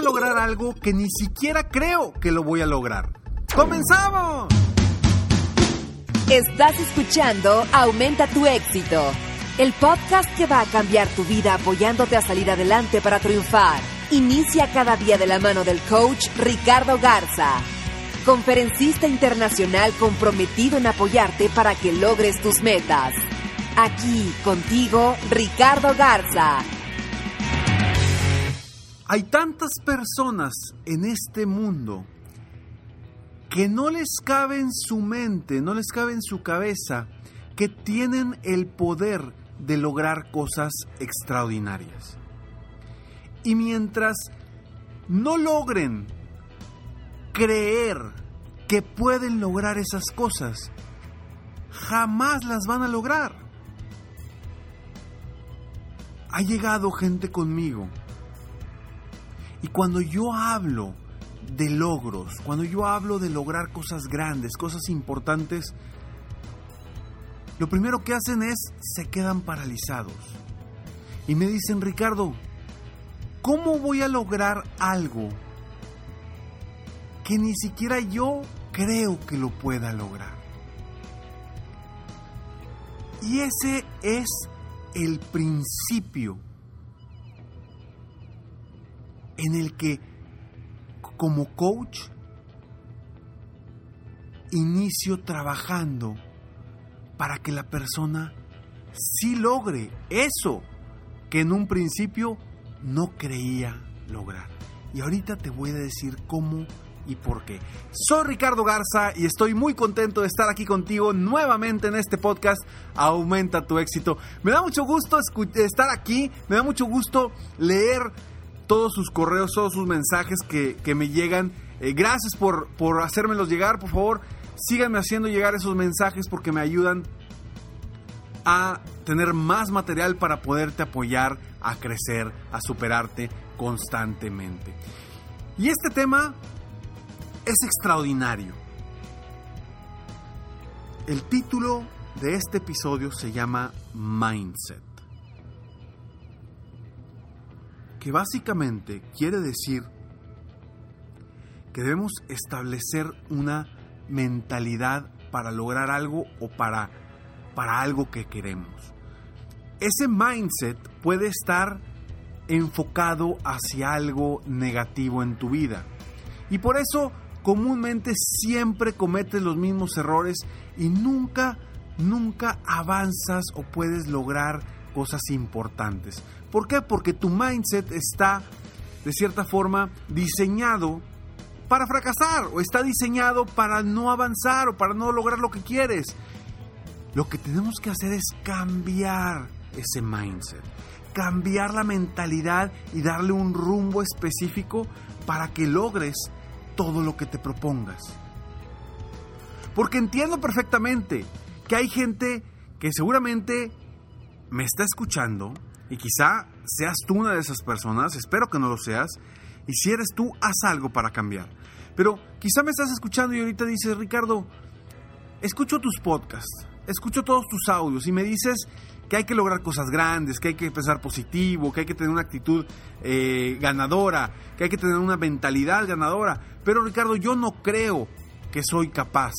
Lograr algo que ni siquiera creo que lo voy a lograr? ¡Comenzamos! Estás escuchando Aumenta tu éxito, el podcast que va a cambiar tu vida apoyándote a salir adelante para triunfar. Inicia cada día de la mano del coach Ricardo Garza, conferencista internacional comprometido en apoyarte para que logres tus metas. Aquí contigo, Ricardo Garza. Hay tantas personas en este mundo que no les cabe en su mente, no les cabe en su cabeza, que tienen el poder de lograr cosas extraordinarias. Y mientras no logren creer que pueden lograr esas cosas, jamás las van a lograr. Ha llegado gente conmigo y cuando yo hablo de logros, cuando yo hablo de lograr cosas grandes, cosas importantes, lo primero que hacen es se quedan paralizados. Y me dicen, Ricardo, ¿cómo voy a lograr algo que ni siquiera yo creo que lo pueda lograr? Y ese es el principio en el que como coach inicio trabajando para que la persona sí logre eso que en un principio no creía lograr. Y ahorita te voy a decir cómo y por qué. Soy Ricardo Garza y estoy muy contento de estar aquí contigo nuevamente en este podcast Aumenta tu éxito. Me da mucho gusto estar aquí, me da mucho gusto leer todos sus correos, todos sus mensajes que, me llegan. Eh, gracias por, por hacérmelos llegar, por favor, síganme haciendo llegar esos mensajes porque me ayudan a tener más material para poderte apoyar a crecer, a superarte constantemente. Y este tema es extraordinario. El título de este episodio se llama Mindset que básicamente quiere decir que debemos establecer una mentalidad para lograr algo o para, para algo que queremos. Ese mindset puede estar enfocado hacia algo negativo en tu vida. Y por eso comúnmente siempre cometes los mismos errores y nunca, nunca avanzas o puedes lograr cosas importantes. ¿Por qué? Porque tu mindset está, de cierta forma, diseñado para fracasar o está diseñado para no avanzar o para no lograr lo que quieres. Lo que tenemos que hacer es cambiar ese mindset, cambiar la mentalidad y darle un rumbo específico para que logres todo lo que te propongas. Porque entiendo perfectamente que hay gente que seguramente me está escuchando y quizá seas tú una de esas personas, espero que no lo seas, y si eres tú, haz algo para cambiar. Pero quizá me estás escuchando y ahorita dices, Ricardo, escucho tus podcasts, escucho todos tus audios y me dices que hay que lograr cosas grandes, que hay que pensar positivo, que hay que tener una actitud eh, ganadora, que hay que tener una mentalidad ganadora. Pero Ricardo, yo no creo que soy capaz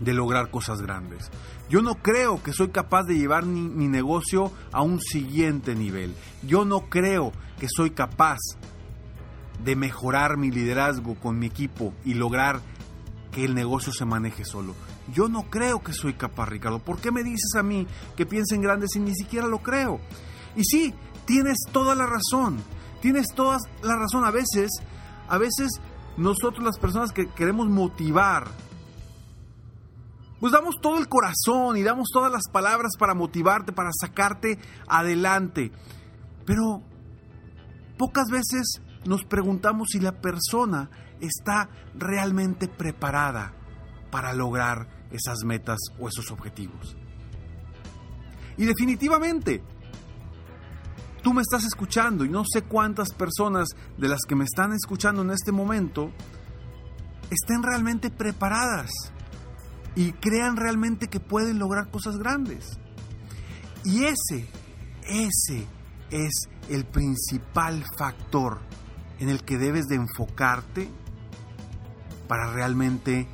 de lograr cosas grandes. Yo no creo que soy capaz de llevar mi, negocio a un siguiente nivel. Yo no creo que soy capaz de mejorar mi liderazgo con mi equipo y lograr que el negocio se maneje solo. Yo no creo que soy capaz, Ricardo. ¿Por qué me dices a mí que piense en grande si ni siquiera lo creo? Y sí, tienes toda la razón. Tienes toda la razón. A veces, a veces nosotros las personas que queremos motivar, pues damos todo el corazón y damos todas las palabras para motivarte, para sacarte adelante. Pero pocas veces nos preguntamos si la persona está realmente preparada para lograr esas metas o esos objetivos. Y definitivamente, tú me estás escuchando y no sé cuántas personas de las que me están escuchando en este momento estén realmente preparadas y crean realmente que pueden lograr cosas grandes. Y ese, ese es el principal factor en el que debes de enfocarte para realmente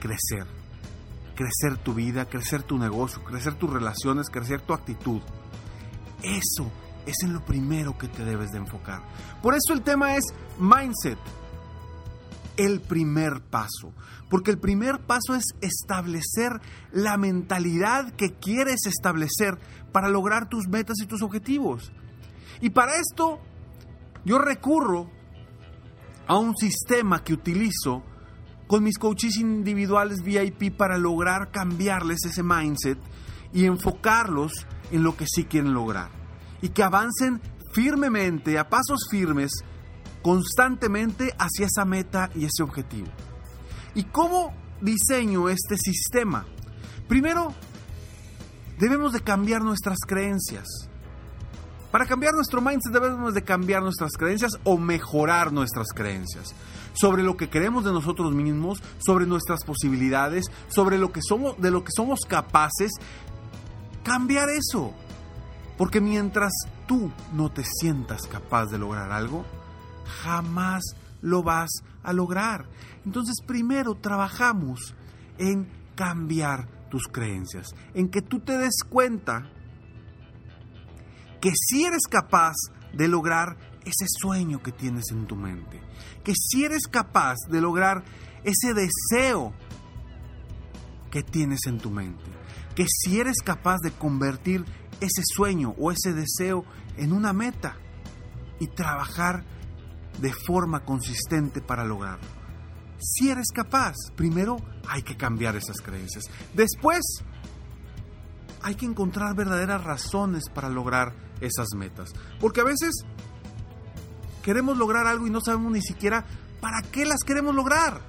crecer. Crecer tu vida, crecer tu negocio, crecer tus relaciones, crecer tu actitud. Eso es en lo primero que te debes de enfocar. Por eso el tema es mindset. El primer paso. Porque el primer paso es establecer la mentalidad que quieres establecer para lograr tus metas y tus objetivos. Y para esto yo recurro a un sistema que utilizo con mis coaches individuales VIP para lograr cambiarles ese mindset y enfocarlos en lo que sí quieren lograr. Y que avancen firmemente, a pasos firmes, constantemente hacia esa meta y ese objetivo. ¿Y cómo diseño este sistema? Primero, debemos de cambiar nuestras creencias. Para cambiar nuestro mindset debemos de cambiar nuestras creencias o mejorar nuestras creencias sobre lo que queremos de nosotros mismos, sobre nuestras posibilidades, sobre lo que somos de lo que somos capaces cambiar eso. Porque mientras tú no te sientas capaz de lograr algo, jamás lo vas a lograr. Entonces, primero trabajamos en cambiar tus creencias, en que tú te des cuenta que si eres capaz de lograr ese sueño que tienes en tu mente, que si eres capaz de lograr ese deseo que tienes en tu mente, que si eres capaz de convertir ese sueño o ese deseo en una meta y trabajar de forma consistente para lograrlo. Si eres capaz, primero hay que cambiar esas creencias. Después, hay que encontrar verdaderas razones para lograr esas metas. Porque a veces queremos lograr algo y no sabemos ni siquiera para qué las queremos lograr.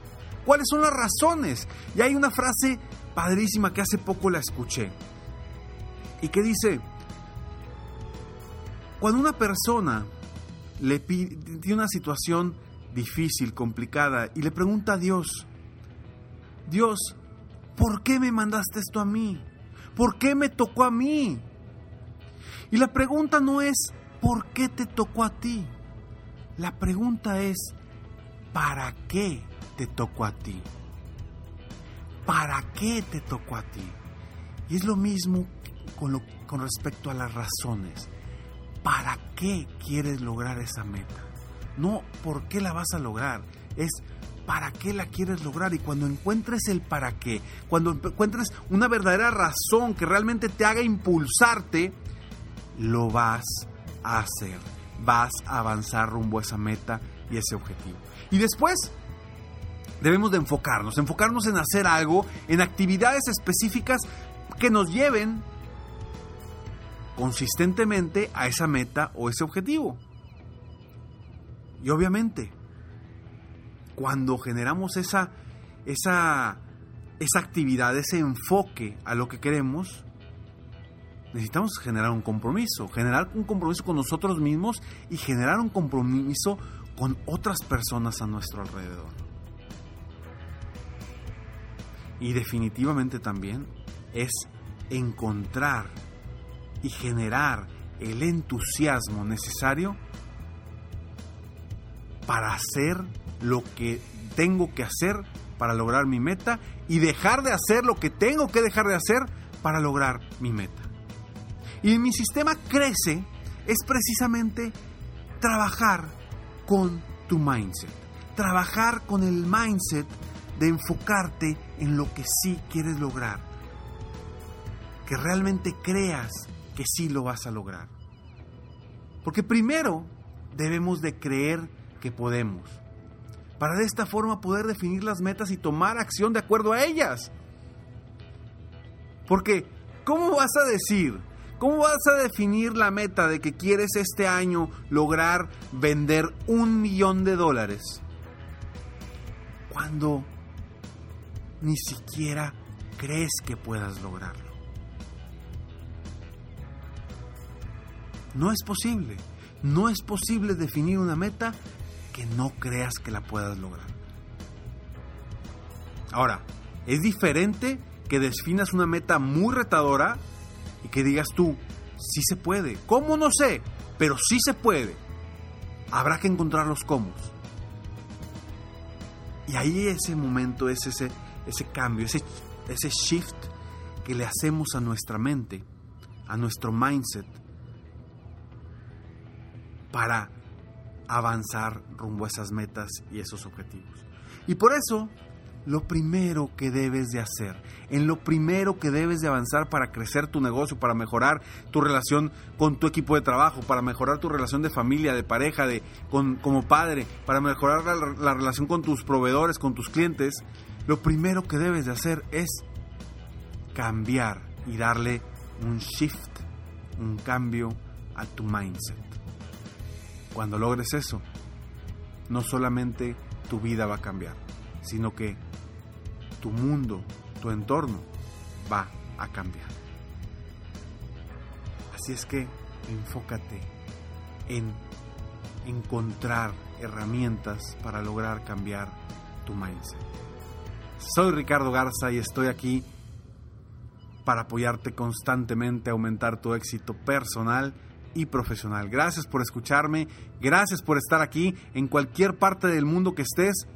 ¿Cuáles son las razones? Y hay una frase padrísima que hace poco la escuché. Y que dice, cuando una persona le pide, una situación difícil, complicada, y le pregunta a Dios, Dios, ¿por qué me mandaste esto a mí? ¿Por qué me tocó a mí? Y la pregunta no es, ¿por qué te tocó a ti? La pregunta es, ¿para qué te tocó a ti? ¿Para qué te tocó a ti? Y es lo mismo con respecto a las razones. ¿Para qué quieres lograr esa meta? No por qué la vas a lograr, es para qué la quieres lograr y cuando encuentres el para qué, cuando encuentres una verdadera razón que realmente te haga impulsarte, lo vas a hacer. Vas a avanzar rumbo a esa meta y ese objetivo. Y después debemos de enfocarnos, enfocarnos en hacer algo, en actividades específicas que nos lleven consistentemente a esa meta o ese objetivo. Y obviamente, cuando generamos esa, esa, esa actividad, ese enfoque a lo que queremos, necesitamos generar un compromiso, generar un compromiso con nosotros mismos y generar un compromiso con otras personas a nuestro alrededor. Y definitivamente también es encontrar y generar el entusiasmo necesario para hacer lo que tengo que hacer para lograr mi meta y dejar de hacer lo que tengo que dejar de hacer para lograr mi meta. Y mi sistema crece es precisamente trabajar con tu mindset. Trabajar con el mindset de enfocarte en lo que sí quieres lograr. Que realmente creas que sí lo vas a lograr. Porque primero debemos de creer que podemos. Para de esta forma poder definir las metas y tomar acción de acuerdo a ellas. Porque, ¿cómo vas a decir? ¿Cómo vas a definir la meta de que quieres este año lograr vender un millón de dólares? Cuando ni siquiera crees que puedas lograrlo. No es posible. No es posible definir una meta que no creas que la puedas lograr. Ahora, es diferente que definas una meta muy retadora y que digas tú, sí se puede. ¿Cómo? No sé, pero sí se puede. Habrá que encontrar los cómo. Y ahí ese momento es ese, ese cambio, ese, ese shift que le hacemos a nuestra mente, a nuestro mindset, para avanzar rumbo a esas metas y esos objetivos. Y por eso, lo primero que debes de hacer, en lo primero que debes de avanzar para crecer tu negocio, para mejorar tu relación con tu equipo de trabajo, para mejorar tu relación de familia, de pareja, de como padre, para mejorar la, la relación con tus proveedores, con tus clientes, lo primero que debes de hacer es cambiar y darle un shift, un cambio a tu mindset. Cuando logres eso, no solamente tu vida va a cambiar, sino que tu mundo, tu entorno va a cambiar. Así es que enfócate en encontrar herramientas para lograr cambiar tu mindset. Soy Ricardo Garza y estoy aquí para apoyarte constantemente a aumentar tu éxito personal y profesional. Gracias por escucharme, gracias por estar aquí en cualquier parte del mundo que estés.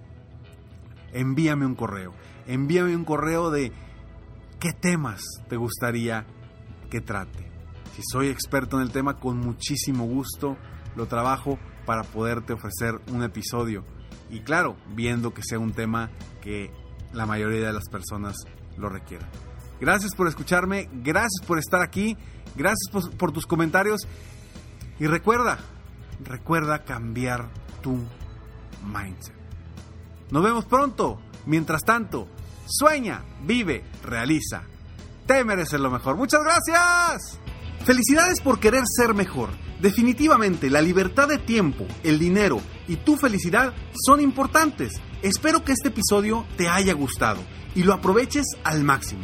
Envíame un correo, envíame un correo de qué temas te gustaría que trate. Si soy experto en el tema, con muchísimo gusto lo trabajo para poderte ofrecer un episodio. Y claro, viendo que sea un tema que la mayoría de las personas lo requieran. Gracias por escucharme, gracias por estar aquí, gracias por, tus comentarios y recuerda, recuerda cambiar tu mindset. Nos vemos pronto. Mientras tanto, sueña, vive, realiza. Te mereces lo mejor. Muchas gracias. Felicidades por querer ser mejor. Definitivamente, la libertad de tiempo, el dinero y tu felicidad son importantes. Espero que este episodio te haya gustado y lo aproveches al máximo.